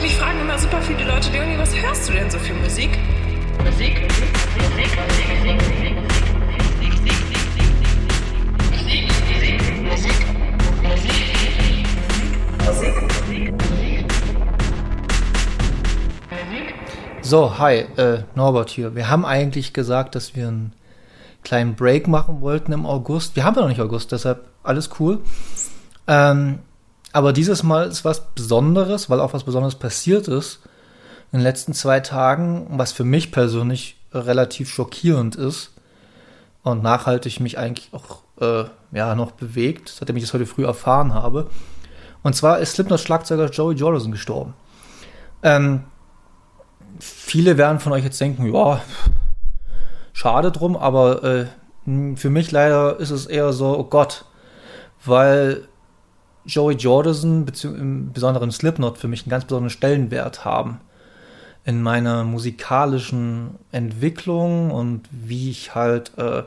Mich fragen immer super viele Leute, Leonie, was hörst du denn so für Musik? Musik, Musik, Musik, Musik, Musik, So, hi, äh, Norbert hier. Wir haben eigentlich gesagt, dass wir einen kleinen Break machen wollten im August. Wir haben ja noch nicht August, deshalb alles cool. Ähm, aber dieses Mal ist was Besonderes, weil auch was Besonderes passiert ist in den letzten zwei Tagen, was für mich persönlich relativ schockierend ist und nachhaltig mich eigentlich auch äh, ja, noch bewegt, seitdem ich das heute früh erfahren habe. Und zwar ist Slipknot-Schlagzeuger Joey Jordison gestorben. Ähm, viele werden von euch jetzt denken, ja, schade drum, aber äh, für mich leider ist es eher so, oh Gott, weil Joey Jordison, im besonderen Slipknot, für mich einen ganz besonderen Stellenwert haben in meiner musikalischen Entwicklung und wie ich halt äh,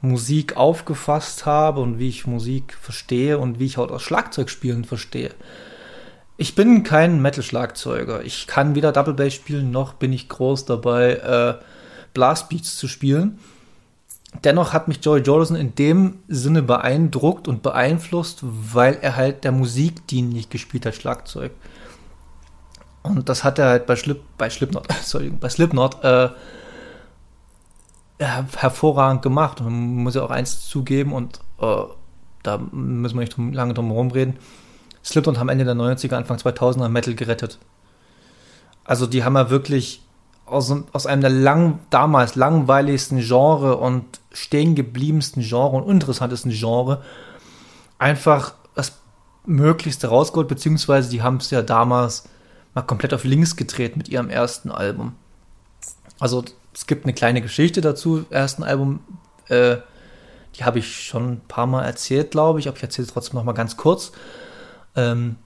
Musik aufgefasst habe und wie ich Musik verstehe und wie ich halt auch Schlagzeugspielen verstehe. Ich bin kein Metal-Schlagzeuger. Ich kann weder Double Bass spielen, noch bin ich groß dabei, äh, Blastbeats zu spielen. Dennoch hat mich Joey Jordison in dem Sinne beeindruckt und beeinflusst, weil er halt der Musik dienlich gespielt hat, Schlagzeug. Und das hat er halt bei, Slip, bei Slipknot, sorry, bei Slipknot äh, hervorragend gemacht. Und man muss ja auch eins zugeben und äh, da müssen wir nicht lange drum herum reden. Slipknot haben Ende der 90er, Anfang 2000er Metal gerettet. Also die haben ja wirklich aus, aus einem der lang, damals langweiligsten Genre und stehen gebliebensten Genre und interessantesten Genre einfach das Möglichste rausgeholt, beziehungsweise die haben es ja damals mal komplett auf links gedreht mit ihrem ersten Album. Also es gibt eine kleine Geschichte dazu, ersten Album, äh, die habe ich schon ein paar Mal erzählt, glaube ich, aber ich erzähle trotzdem noch mal ganz kurz. Ähm,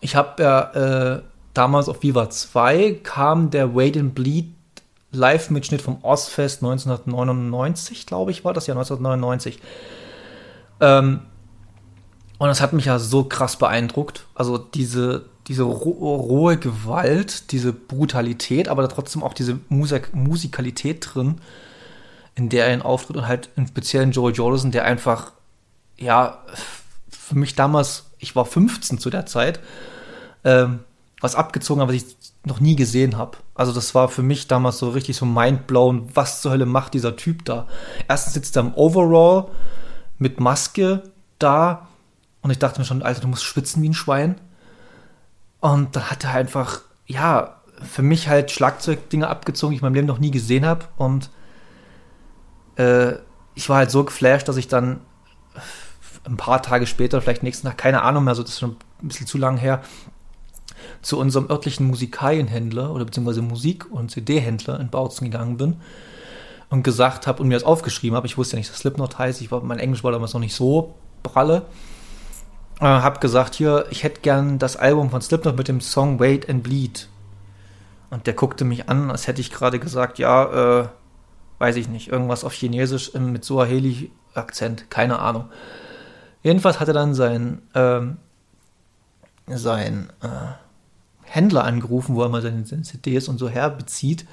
ich habe ja äh, damals auf Viva 2 kam der Wait and Bleed Live-Mitschnitt vom Ozfest 1999, glaube ich, war das ja 1999. Ähm, und das hat mich ja so krass beeindruckt. Also diese, diese rohe Gewalt, diese Brutalität, aber trotzdem auch diese Musik Musikalität drin, in der er ihn auftritt und halt im speziellen Joey Jordison, der einfach, ja, für mich damals, ich war 15 zu der Zeit, ähm, was abgezogen hat, was ich noch nie gesehen habe. Also das war für mich damals so richtig so mindblown, was zur Hölle macht dieser Typ da? Erstens sitzt er im Overall mit Maske da und ich dachte mir schon, Alter, du musst schwitzen wie ein Schwein. Und dann hat er einfach, ja, für mich halt Schlagzeugdinge abgezogen, die ich in meinem Leben noch nie gesehen habe. Und äh, ich war halt so geflasht, dass ich dann ein paar Tage später, vielleicht nächsten Tag, keine Ahnung mehr, so das ist schon ein bisschen zu lang her, zu unserem örtlichen Musikalienhändler oder beziehungsweise Musik- und CD-Händler in Bautzen gegangen bin und gesagt habe und mir das aufgeschrieben habe. Ich wusste ja nicht, dass Slipknot heißt. Ich war, mein Englisch war damals noch nicht so pralle. Äh, habe gesagt, hier, ich hätte gern das Album von Slipknot mit dem Song Wait and Bleed. Und der guckte mich an, als hätte ich gerade gesagt, ja, äh, weiß ich nicht, irgendwas auf Chinesisch mit Suaheli-Akzent, keine Ahnung. Jedenfalls hat er dann sein, ähm, sein äh, Händler angerufen, wo er mal seine, CDs und so herbezieht.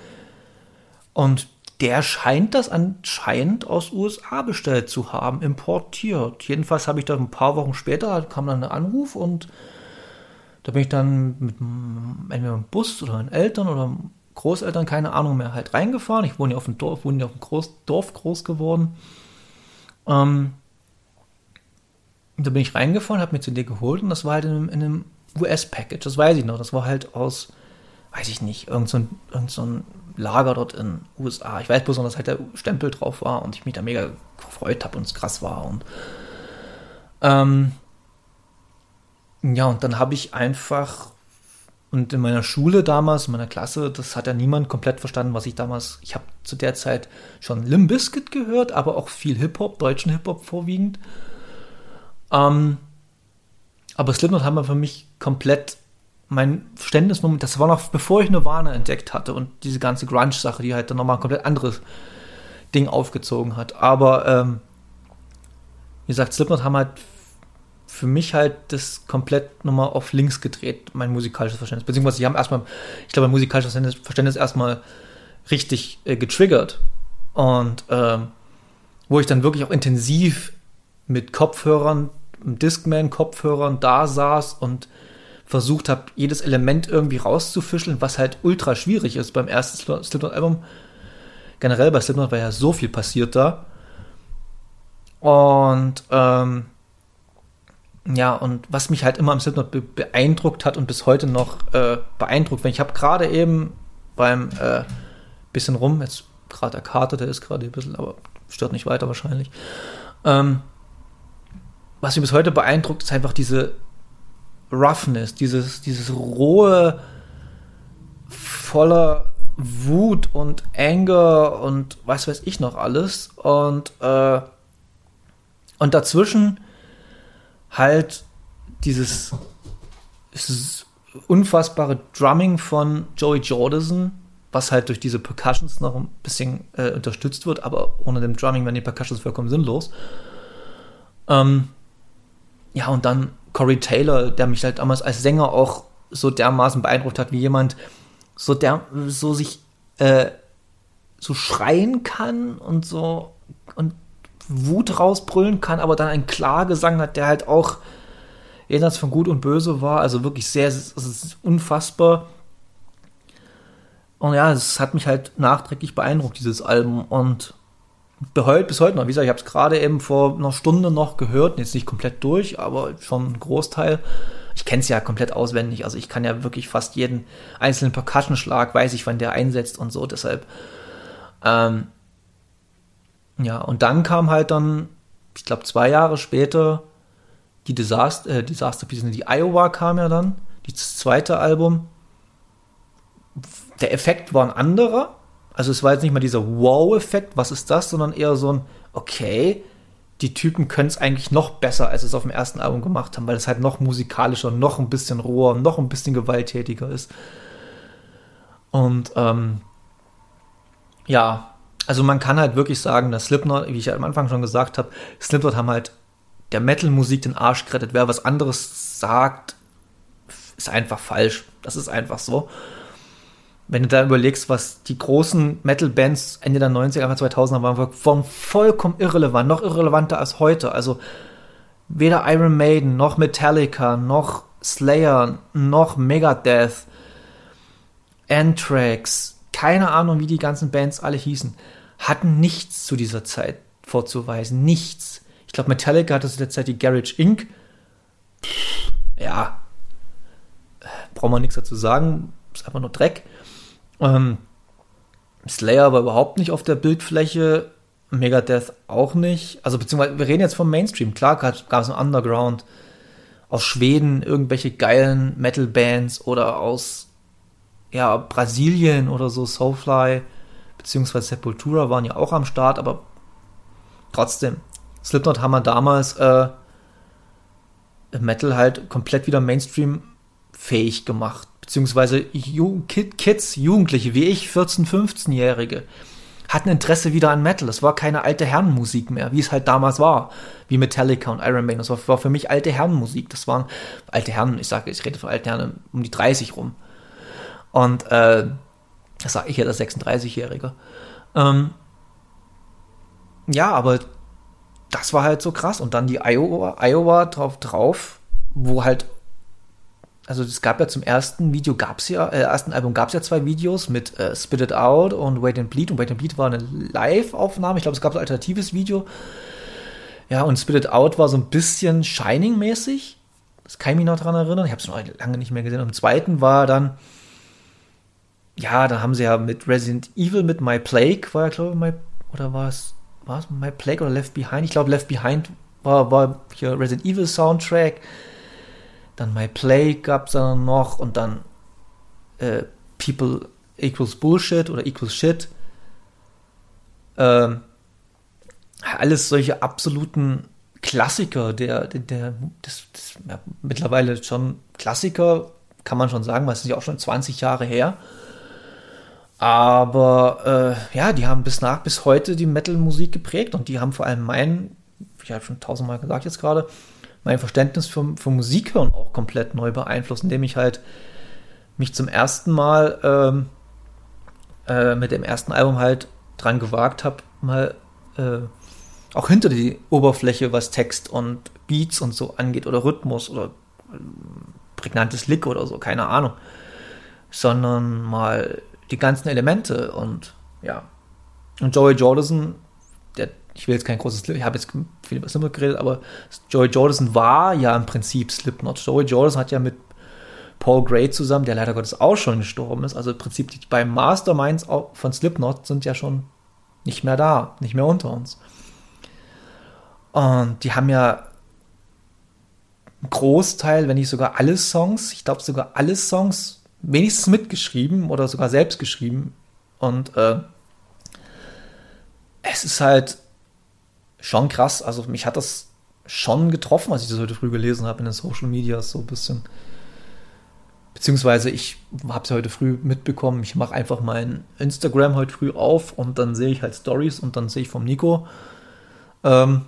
Und der scheint das anscheinend aus USA bestellt zu haben, importiert. Jedenfalls habe ich da ein paar Wochen später, kam dann ein Anruf und da bin ich dann mit entweder einem Bus oder meinen Eltern oder Großeltern, keine Ahnung mehr, halt reingefahren. Ich wohne ja auf dem Dorf, wohne ja auf dem Groß, Dorf groß geworden. Ähm, da bin ich reingefahren, habe mir CD geholt und das war halt in in einem US-Package, das weiß ich noch. Das war halt aus, weiß ich nicht, irgend so, irgend so Lager dort in USA. Ich weiß bloß noch, dass halt der Stempel drauf war und ich mich da mega gefreut habe und es krass war. Und ähm, ja, und dann habe ich einfach und in meiner Schule damals, in meiner Klasse, das hat ja niemand komplett verstanden, was ich damals, ich habe zu der Zeit schon Limb Bizkit gehört, aber auch viel Hip-Hop, deutschen Hip-Hop vorwiegend. Ähm, aber Slipknot haben wir für mich komplett mein Verständnis, das war noch bevor ich Nirvana entdeckt hatte und diese ganze Grunge-Sache, die halt dann nochmal ein komplett anderes Ding aufgezogen hat. Aber ähm, wie gesagt, Slipknot haben halt für mich halt das komplett nochmal auf links gedreht, mein musikalisches Verständnis. Beziehungsweise sie haben erstmal, ich glaube, mein musikalisches Verständnis, erstmal richtig äh, getriggert. Und ähm, wo ich dann wirklich auch intensiv mit Kopfhörern, Discman-Kopfhörern da saß und versucht habe, jedes Element irgendwie rauszufischeln, was halt ultra schwierig ist beim ersten Slipknot-Album. Generell bei Slipknot war ja so viel passiert da. Und ähm, ja, und was mich halt immer am Slipknot be beeindruckt hat und bis heute noch äh, beeindruckt, wenn ich habe gerade eben beim äh, bisschen rum, jetzt gerade der Kater, der ist gerade ein bisschen, aber stört nicht weiter wahrscheinlich. Ähm, was mich bis heute beeindruckt, ist einfach diese Roughness, dieses, dieses rohe, voller Wut und Anger und was weiß ich noch alles. Und, äh, und dazwischen halt dieses, dieses unfassbare Drumming von Joey Jordison, was halt durch diese Percussions noch ein bisschen äh, unterstützt wird, aber ohne dem Drumming wären die Percussions vollkommen sinnlos. Ähm, ja, und dann Corey Taylor, der mich halt damals als Sänger auch so dermaßen beeindruckt hat, wie jemand so der so sich äh, so schreien kann und so und Wut rausbrüllen kann, aber dann einen Klagesang hat, der halt auch jenseits von Gut und Böse war, also wirklich sehr, es ist unfassbar. Und ja, es hat mich halt nachträglich beeindruckt, dieses Album. Und bis heute, bis heute noch, wie gesagt, ich habe es gerade eben vor einer Stunde noch gehört, jetzt nicht komplett durch, aber schon ein Großteil. Ich kenne es ja komplett auswendig, also ich kann ja wirklich fast jeden einzelnen Percussion-Schlag, weiß ich, wann der einsetzt und so, deshalb. Ähm, ja, und dann kam halt dann, ich glaube, zwei Jahre später die Disaster, äh, Disaster Piece, die Iowa kam ja dann, das zweite Album. Der Effekt war ein anderer, also es war jetzt nicht mal dieser Wow-Effekt, was ist das, sondern eher so ein, okay, die Typen können es eigentlich noch besser, als es auf dem ersten Album gemacht haben, weil es halt noch musikalischer, noch ein bisschen roher, noch ein bisschen gewalttätiger ist. Und ähm, ja, also man kann halt wirklich sagen, dass Slipknot, wie ich am Anfang schon gesagt habe, Slipknot haben halt der Metal-Musik den Arsch gerettet. Wer was anderes sagt, ist einfach falsch. Das ist einfach so wenn du da überlegst, was die großen Metal-Bands Ende der 90er, Anfang 2000er waren, waren vollkommen irrelevant, noch irrelevanter als heute. Also weder Iron Maiden, noch Metallica, noch Slayer, noch Megadeth, Anthrax, keine Ahnung, wie die ganzen Bands alle hießen, hatten nichts zu dieser Zeit vorzuweisen. Nichts. Ich glaube, Metallica hatte zu der Zeit die Garage Inc. Ja, braucht man nichts dazu sagen, ist einfach nur Dreck. Ähm, Slayer war überhaupt nicht auf der Bildfläche, Megadeth auch nicht. Also beziehungsweise wir reden jetzt vom Mainstream. Klar gab es ein Underground aus Schweden irgendwelche geilen Metal-Bands oder aus ja, Brasilien oder so, Soulfly beziehungsweise Sepultura waren ja auch am Start, aber trotzdem, Slipknot haben wir damals äh, Metal halt komplett wieder Mainstream fähig gemacht beziehungsweise Kids, Jugendliche wie ich, 14-, 15-Jährige, hatten Interesse wieder an Metal. Es war keine alte Herrenmusik mehr, wie es halt damals war, wie Metallica und Iron Maiden. Das war, war für mich alte Herrenmusik. Das waren alte Herren, ich sage, ich rede von alten Herren um die 30 rum. Und äh, das sage ich ja, der 36-Jährige. Ähm, ja, aber das war halt so krass. Und dann die Iowa, Iowa drauf, drauf, wo halt also es gab ja zum ersten Video, gab es ja, äh, ersten Album gab es ja zwei Videos mit äh, Spit It Out und Wait and Bleed. Und Wait and Bleed war eine Live-Aufnahme. Ich glaube, es gab ein alternatives Video. Ja, und Spit It Out war so ein bisschen Shining-mäßig. Das kann ich mich noch daran erinnern. Ich habe es noch lange nicht mehr gesehen. Und im zweiten war dann, ja, da haben sie ja mit Resident Evil, mit My Plague, war ja, glaube ich, My, oder war es, war es My Plague oder Left Behind? Ich glaube, Left Behind war, war hier Resident Evil Soundtrack dann My Play gab es dann noch und dann äh, People equals Bullshit oder equals Shit. Ähm, alles solche absoluten Klassiker, der, der, der das, das ja, mittlerweile schon Klassiker, kann man schon sagen, weil es ist ja auch schon 20 Jahre her. Aber äh, ja, die haben bis nach bis heute die Metal-Musik geprägt und die haben vor allem meinen, ich habe schon tausendmal gesagt jetzt gerade, mein Verständnis für, für Musik hören auch komplett neu beeinflusst, indem ich halt mich zum ersten Mal ähm, äh, mit dem ersten Album halt dran gewagt habe, mal äh, auch hinter die Oberfläche, was Text und Beats und so angeht oder Rhythmus oder äh, prägnantes Lick oder so, keine Ahnung, sondern mal die ganzen Elemente und ja. Und Joey Jordison, der, ich will jetzt kein großes, ich habe jetzt viel über Slipknot geredet, aber Joey Jordison war ja im Prinzip Slipknot. Joey Jordison hat ja mit Paul Gray zusammen, der leider Gottes auch schon gestorben ist. Also im Prinzip die beiden Masterminds von Slipknot sind ja schon nicht mehr da, nicht mehr unter uns. Und die haben ja einen Großteil, wenn nicht sogar alle Songs, ich glaube sogar alle Songs wenigstens mitgeschrieben oder sogar selbst geschrieben. Und äh, es ist halt schon krass. Also mich hat das schon getroffen, als ich das heute früh gelesen habe in den Social Media, so ein bisschen. Beziehungsweise ich habe es heute früh mitbekommen. Ich mache einfach mein Instagram heute früh auf und dann sehe ich halt Stories und dann sehe ich vom Nico. Ähm,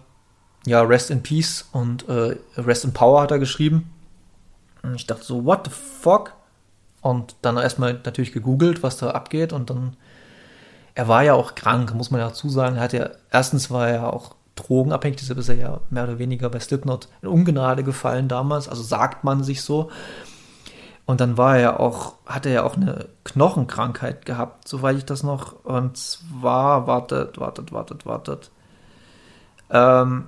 ja, Rest in Peace und äh, Rest in Power hat er geschrieben. Und ich dachte so, what the fuck? Und dann erstmal natürlich gegoogelt, was da abgeht. Und dann, er war ja auch krank, muss man ja dazu sagen. Er hat ja, erstens war er auch drogenabhängig, deshalb ist er ja mehr oder weniger bei Slipknot in Ungnade gefallen damals. Also sagt man sich so. Und dann war er ja auch, hat er ja auch eine Knochenkrankheit gehabt, soweit ich das noch. Und zwar, wartet, wartet, wartet, wartet. Ähm,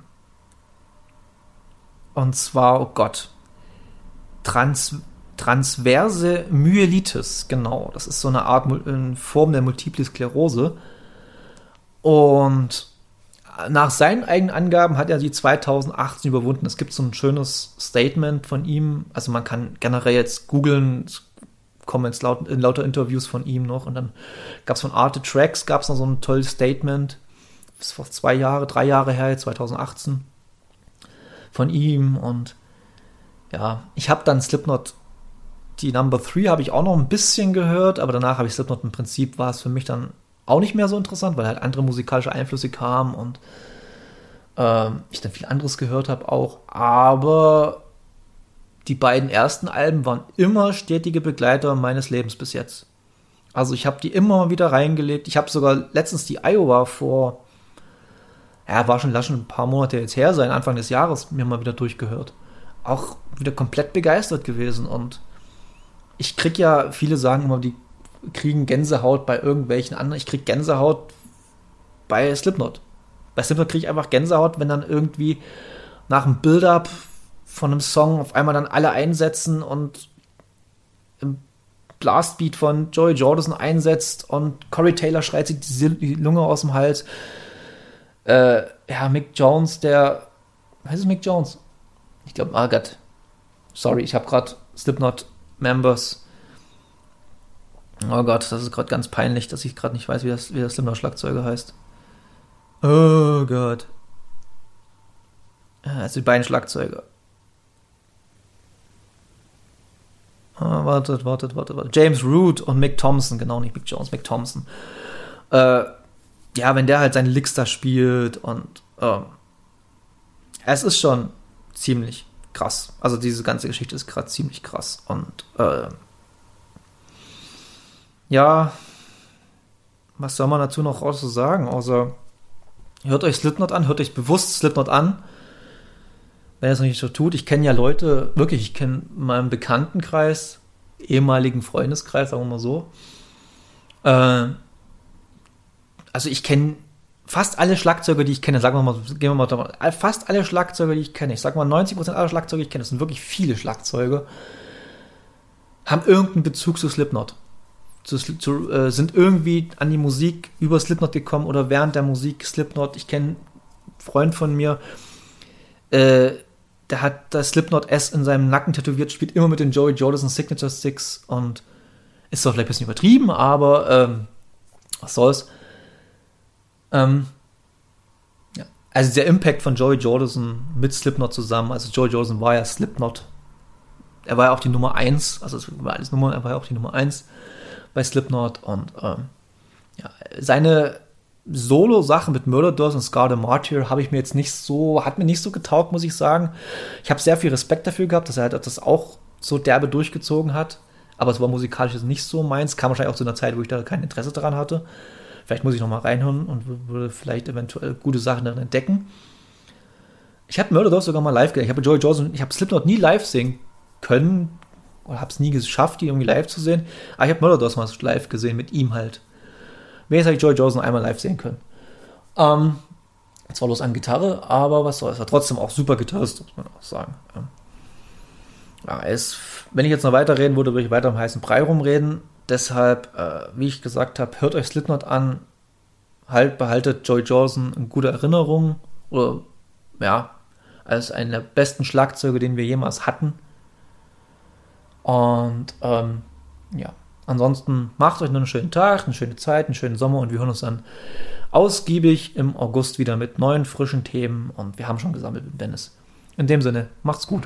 und zwar, oh Gott, Trans transverse Myelitis, genau. Das ist so eine Art eine Form der Multiple Sklerose. Und nach seinen eigenen Angaben hat er sie 2018 überwunden. Es gibt so ein schönes Statement von ihm. Also man kann generell jetzt googeln, kommen jetzt laut, in lauter Interviews von ihm noch. Und dann gab es von Arte Tracks, gab es noch so ein tolles Statement. Das war zwei Jahre, drei Jahre her, 2018. Von ihm. Und ja, ich habe dann Slipknot die Number 3 habe ich auch noch ein bisschen gehört, aber danach habe ich Slipknot im Prinzip war es für mich dann auch nicht mehr so interessant, weil halt andere musikalische Einflüsse kamen und äh, ich dann viel anderes gehört habe auch. Aber die beiden ersten Alben waren immer stetige Begleiter meines Lebens bis jetzt. Also ich habe die immer wieder reingelegt. Ich habe sogar letztens die Iowa vor, ja, war schon, lass schon ein paar Monate jetzt her sein, Anfang des Jahres mir mal wieder durchgehört. Auch wieder komplett begeistert gewesen und ich krieg ja, viele sagen immer, die kriegen Gänsehaut bei irgendwelchen anderen. Ich krieg Gänsehaut bei Slipknot. Bei Slipknot kriege ich einfach Gänsehaut, wenn dann irgendwie nach einem Build-up von einem Song auf einmal dann alle einsetzen und im Blastbeat von Joey Jordison einsetzt und Corey Taylor schreit sich die Lunge aus dem Hals. Äh, ja, Mick Jones, der. Was ist Mick Jones? Ich glaube, ah Gott. Sorry, ich habe gerade Slipknot Members. Oh Gott, das ist gerade ganz peinlich, dass ich gerade nicht weiß, wie das, wie das Slipknot-Schlagzeuger heißt. Oh Gott. Also die beiden Schlagzeuger. Ah, wartet, wartet, wartet, wartet. James Root und Mick Thompson, genau nicht Mick Jones, Mick Thompson. Äh, ja, wenn der halt seine Licks da spielt und äh, es ist schon ziemlich krass. Also diese ganze Geschichte ist gerade ziemlich krass. Und äh, ja, was soll man dazu noch so sagen? Außer hört euch Slipknot an, hört euch bewusst Slipknot an. Wenn ihr es noch nicht so tut, ich kenne ja Leute, wirklich, ich kenne meinen Bekanntenkreis, ehemaligen Freundeskreis, sagen wir mal so. Äh, also ich kenne fast alle Schlagzeuger, die ich kenne, sagen wir mal, gehen wir mal davon, fast alle Schlagzeuger, die ich kenne, ich sag mal 90% aller Schlagzeuge, die ich kenne, das sind wirklich viele Schlagzeuge, haben irgendeinen Bezug zu Slipknot. Zu, zu, äh, sind irgendwie an die Musik über Slipknot gekommen oder während der Musik Slipknot. Ich kenne einen Freund von mir, äh, der hat das Slipknot S in seinem Nacken tätowiert, spielt immer mit den Joey Jordison Signature Sticks und ist zwar vielleicht ein bisschen übertrieben, aber ähm, was soll's. Ähm, ja. Also der Impact von Joey Jordison mit Slipknot zusammen, also Joey Jordison war ja Slipknot. Er war ja auch die Nummer 1, also es war alles Nummer, er war ja auch die Nummer 1 bei Slipknot und ähm, ja, seine Solo-Sache mit Murder und Scar the Martyr habe ich mir jetzt nicht so, hat mir nicht so getaugt, muss ich sagen. Ich habe sehr viel Respekt dafür gehabt, dass er halt das auch so derbe durchgezogen hat. Aber es war musikalisch jetzt nicht so meins. Kam wahrscheinlich auch zu einer Zeit, wo ich da kein Interesse daran hatte. Vielleicht muss ich noch mal reinhören und würde vielleicht eventuell gute Sachen darin entdecken. Ich habe Murder sogar mal live gesehen. Ich habe Joey Johnson, ich habe Slipknot nie live singen können oder habe es nie geschafft, die irgendwie live zu sehen. Aber ich habe Murder mal live gesehen mit ihm halt. Wer hätte ich Joy Johnson einmal live sehen können. Ähm, zwar bloß an Gitarre, aber was soll es? War trotzdem auch super Gitarrist, muss man auch sagen. Ja, ist, wenn ich jetzt noch weiter reden würde, würde ich weiter am heißen Brei rumreden. Deshalb, äh, wie ich gesagt habe, hört euch Slipknot an, halt, behaltet Joy Johnson in guter Erinnerung oder ja, als einen der besten Schlagzeuge, den wir jemals hatten. Und ähm, ja, Ansonsten macht euch noch einen schönen Tag, eine schöne Zeit, einen schönen Sommer und wir hören uns dann ausgiebig im August wieder mit neuen, frischen Themen und wir haben schon gesammelt mit Dennis. In dem Sinne, macht's gut.